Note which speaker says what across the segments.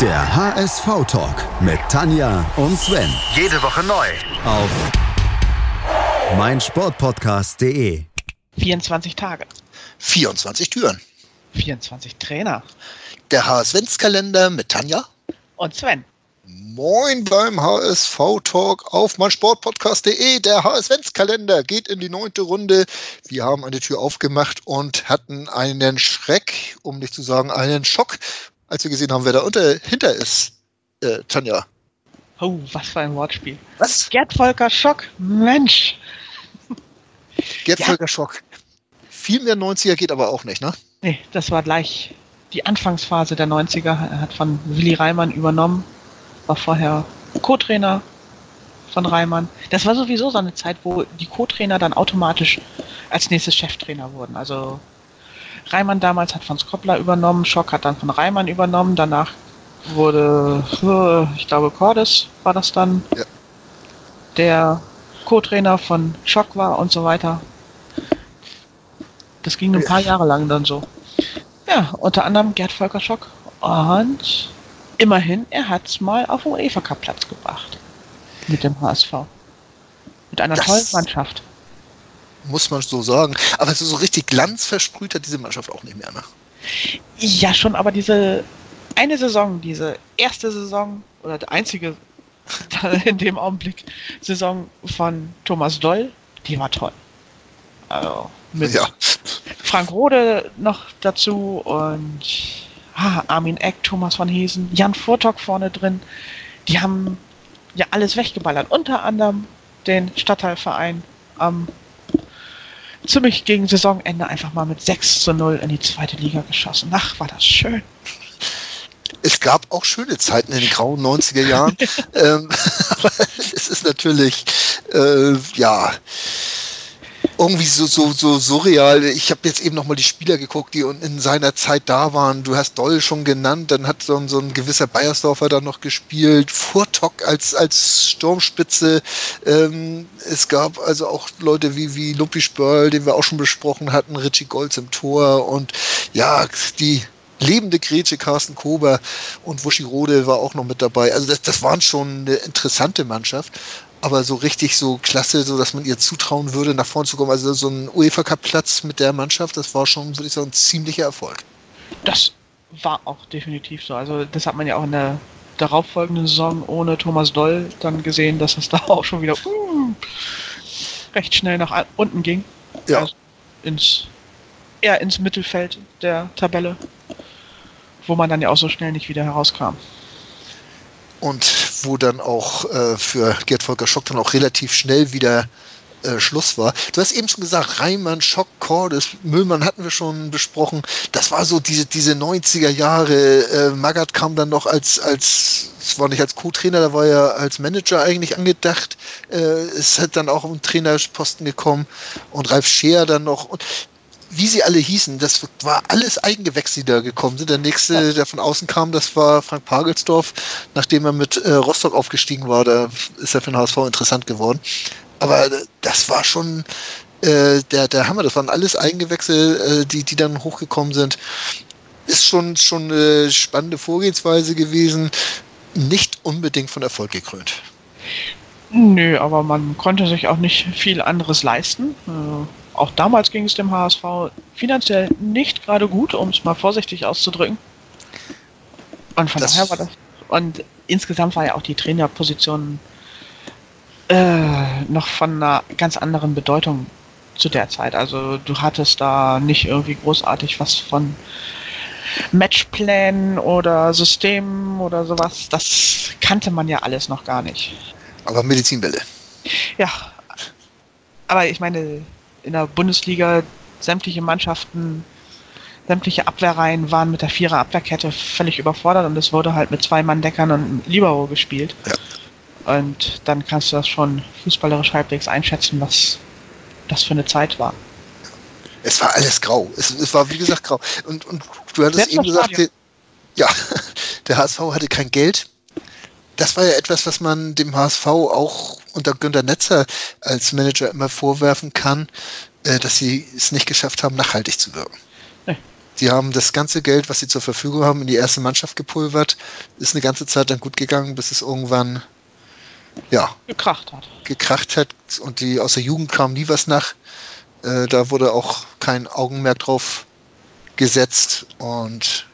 Speaker 1: Der HSV-Talk mit Tanja und Sven.
Speaker 2: Jede Woche neu.
Speaker 1: Auf meinsportpodcast.de.
Speaker 3: 24 Tage.
Speaker 4: 24 Türen.
Speaker 3: 24 Trainer.
Speaker 4: Der HSV-Kalender mit Tanja.
Speaker 3: Und Sven.
Speaker 4: Moin beim HSV-Talk auf meinsportpodcast.de. Der HSV-Kalender geht in die neunte Runde. Wir haben eine Tür aufgemacht und hatten einen Schreck, um nicht zu sagen einen Schock, als wir gesehen haben, wer da unter, hinter ist. Äh, Tanja.
Speaker 3: Oh, was für ein Wortspiel.
Speaker 4: Was?
Speaker 3: Gerd Volker Schock. Mensch.
Speaker 4: Gerd
Speaker 3: Ja.
Speaker 4: Volker Schock. Viel mehr 90er geht aber auch nicht, ne?
Speaker 3: Nee, das war gleich die Anfangsphase der 90er. Er hat von Willi Reimann übernommen. War vorher Co-Trainer von Reimann. Das war sowieso so eine Zeit, wo die Co-Trainer dann automatisch als nächstes Cheftrainer wurden. Also Reimann damals hat von Skopler übernommen, Schock hat dann von Reimann übernommen. Danach wurde, äh, ich glaube, Cordes war das dann,
Speaker 4: Ja.
Speaker 3: der Co-Trainer von Schock war und so weiter. Das ging ein paar Jahre lang dann so. Ja, unter anderem Gerd Volker Schock. Und immerhin, er hat es mal auf den UEFA Cup Platz gebracht. Mit dem HSV. Mit einer
Speaker 4: Das-
Speaker 3: tollen Mannschaft.
Speaker 4: Muss man so sagen. Aber so, so richtig Glanz versprüht hat diese Mannschaft auch nicht mehr, ne?
Speaker 3: Ja, schon, aber diese eine Saison, diese erste Saison oder die einzige in dem Augenblick Saison von Thomas Doll, die war toll. Also mit
Speaker 4: Ja.
Speaker 3: Frank Rode noch dazu und ah, Armin Eck, Thomas von Hesen, Jan Furtok vorne drin. Die haben ja alles weggeballert. Unter anderem den Stadtteilverein am ziemlich gegen Saisonende einfach mal mit 6 zu 0 in die zweite Liga geschossen. Ach, war das schön.
Speaker 4: Es gab auch schöne Zeiten in den grauen 90er Jahren. ähm, aber es ist natürlich, äh, ja, irgendwie so, so, so surreal. Ich habe jetzt eben nochmal die Spieler geguckt, die in seiner Zeit da waren. Du hast Doll schon genannt, dann hat so ein, so ein gewisser Bayersdorfer da noch gespielt, Furtok als, als Sturmspitze. Ähm, es gab also auch Leute wie, wie Lupi Spörl, den wir auch schon besprochen hatten, Richie Golds im Tor und ja, die lebende Grätsche Carsten Kober und Wuschi Rode war auch noch mit dabei. Also das, das waren schon eine interessante Mannschaft, aber so richtig so klasse, so dass man ihr zutrauen würde, nach vorne zu kommen. Also so ein UEFA Cup Platz mit der Mannschaft, das war schon, würde ich sagen, ein ziemlicher Erfolg.
Speaker 3: Das war auch definitiv so. Also das hat man ja auch in der darauffolgenden Saison ohne Thomas Doll dann gesehen, dass es da auch schon wieder uh, recht schnell nach unten ging.
Speaker 4: Ja.
Speaker 3: Also ins, eher ins Mittelfeld der Tabelle, wo man dann ja auch so schnell nicht wieder herauskam.
Speaker 4: Und wo dann auch äh, für Gerd Volker Schock dann auch relativ schnell wieder äh, Schluss war. Du hast eben schon gesagt, Reimann, Schock, Cordes, Müllmann hatten wir schon besprochen. Das war so diese, diese 90er Jahre. Äh, Magath kam dann noch als, als, es war nicht als Co-Trainer, da war er als Manager eigentlich angedacht. Äh, es hat dann auch um Trainerposten gekommen und Ralf Scheer dann noch. Und wie sie alle hießen, das war alles Eigengewächse, die da gekommen sind. Der nächste, der von außen kam, das war Frank Pagelsdorf, nachdem er mit äh, Rostock aufgestiegen war, da ist er für den HSV interessant geworden. Aber äh, das war schon äh, der, der Hammer, das waren alles Eigengewächse, äh, die, die dann hochgekommen sind. Ist schon, schon eine spannende Vorgehensweise gewesen, nicht unbedingt von Erfolg gekrönt.
Speaker 3: Nö, aber man konnte sich auch nicht viel anderes leisten. Äh, auch damals ging es dem HSV finanziell nicht gerade gut, um es mal vorsichtig auszudrücken. Und von
Speaker 4: Das-
Speaker 3: daher war das. Und insgesamt war ja auch die Trainerposition äh, noch von einer ganz anderen Bedeutung zu der Zeit. Also du hattest da nicht irgendwie großartig was von Matchplänen oder Systemen oder sowas. Das kannte man ja alles noch gar nicht.
Speaker 4: Aber Medizinbälle.
Speaker 3: Ja, aber ich meine, in der Bundesliga sämtliche Mannschaften, sämtliche Abwehrreihen waren mit der Vierer Abwehrkette völlig überfordert und es wurde halt mit zwei Mann-Deckern und Libero gespielt.
Speaker 4: Ja.
Speaker 3: Und dann kannst du das schon fußballerisch halbwegs einschätzen, was das für eine Zeit war.
Speaker 4: Es war alles grau. Es, es war, wie gesagt, grau. Und, und du hattest
Speaker 3: Selbst
Speaker 4: eben gesagt, ja, der HSV hatte kein Geld. Das war ja etwas, was man dem HSV auch unter Günter Netzer als Manager immer vorwerfen kann, äh, dass sie es nicht geschafft haben, nachhaltig zu wirken. Die haben das ganze Geld, was sie zur Verfügung haben, in die erste Mannschaft gepulvert. Ist eine ganze Zeit dann gut gegangen, bis es irgendwann ja,
Speaker 3: gekracht hat.
Speaker 4: gekracht hat und die aus der Jugend kam nie was nach. Äh, da wurde auch kein Augenmerk drauf gesetzt und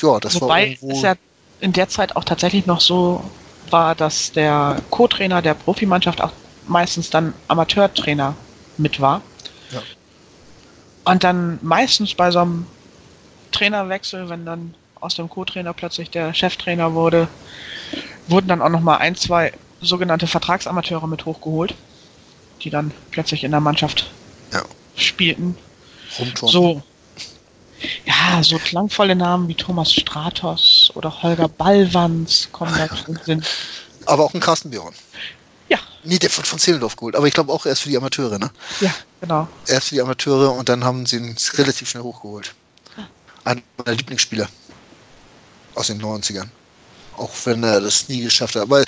Speaker 4: ja, das war
Speaker 3: Wobei
Speaker 4: irgendwo.
Speaker 3: es ja in der Zeit auch tatsächlich noch so war, dass der Co-Trainer der Profimannschaft auch meistens dann Amateurtrainer mit war.
Speaker 4: Ja.
Speaker 3: Und dann meistens bei so einem Trainerwechsel, wenn dann aus dem Co-Trainer plötzlich der Cheftrainer wurde, wurden dann auch noch mal ein, zwei sogenannte Vertragsamateure mit hochgeholt, die dann plötzlich in der Mannschaft
Speaker 4: Ja.
Speaker 3: spielten.
Speaker 4: rumturnen.
Speaker 3: So. Ja, so klangvolle Namen wie Thomas Stratos oder Holger Ballwanz kommen da in den Sinn.
Speaker 4: Aber auch ein Carsten Björn.
Speaker 3: Ja,
Speaker 4: Nee, der wird von Zehlendorf geholt. Aber ich glaube auch erst für die Amateure, ne?
Speaker 3: ja, genau.
Speaker 4: Erst für die Amateure und dann haben sie ihn relativ schnell hochgeholt. Einer meiner Lieblingsspieler. Aus den 90ern. Auch wenn er das nie geschafft hat. Aber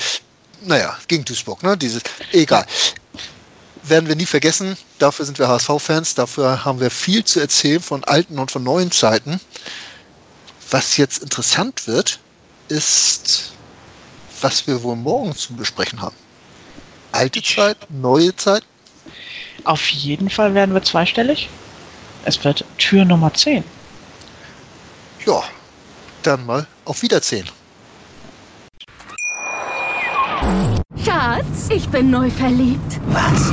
Speaker 4: naja, gegen Duisburg, ne? Dieses, egal. Werden wir nie vergessen. Dafür sind wir HSV-Fans. Dafür haben wir viel zu erzählen von alten und von neuen Zeiten. Was jetzt interessant wird, ist, was wir wohl morgen zu besprechen haben. Alte Zeit, neue Zeit.
Speaker 3: Auf jeden Fall werden wir zweistellig. Es wird Tür Nummer 10.
Speaker 4: Ja, dann mal auf Wiedersehen.
Speaker 2: Schatz, ich bin neu verliebt.
Speaker 5: Was?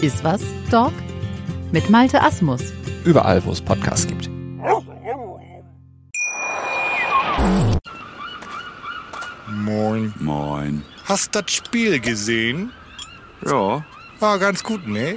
Speaker 6: Ist was, Dog? Mit Malte Asmus.
Speaker 7: Überall, wo es Podcasts gibt.
Speaker 8: Moin.
Speaker 9: Moin.
Speaker 8: Hast das Spiel gesehen?
Speaker 9: Ja,
Speaker 8: War ganz gut, ne?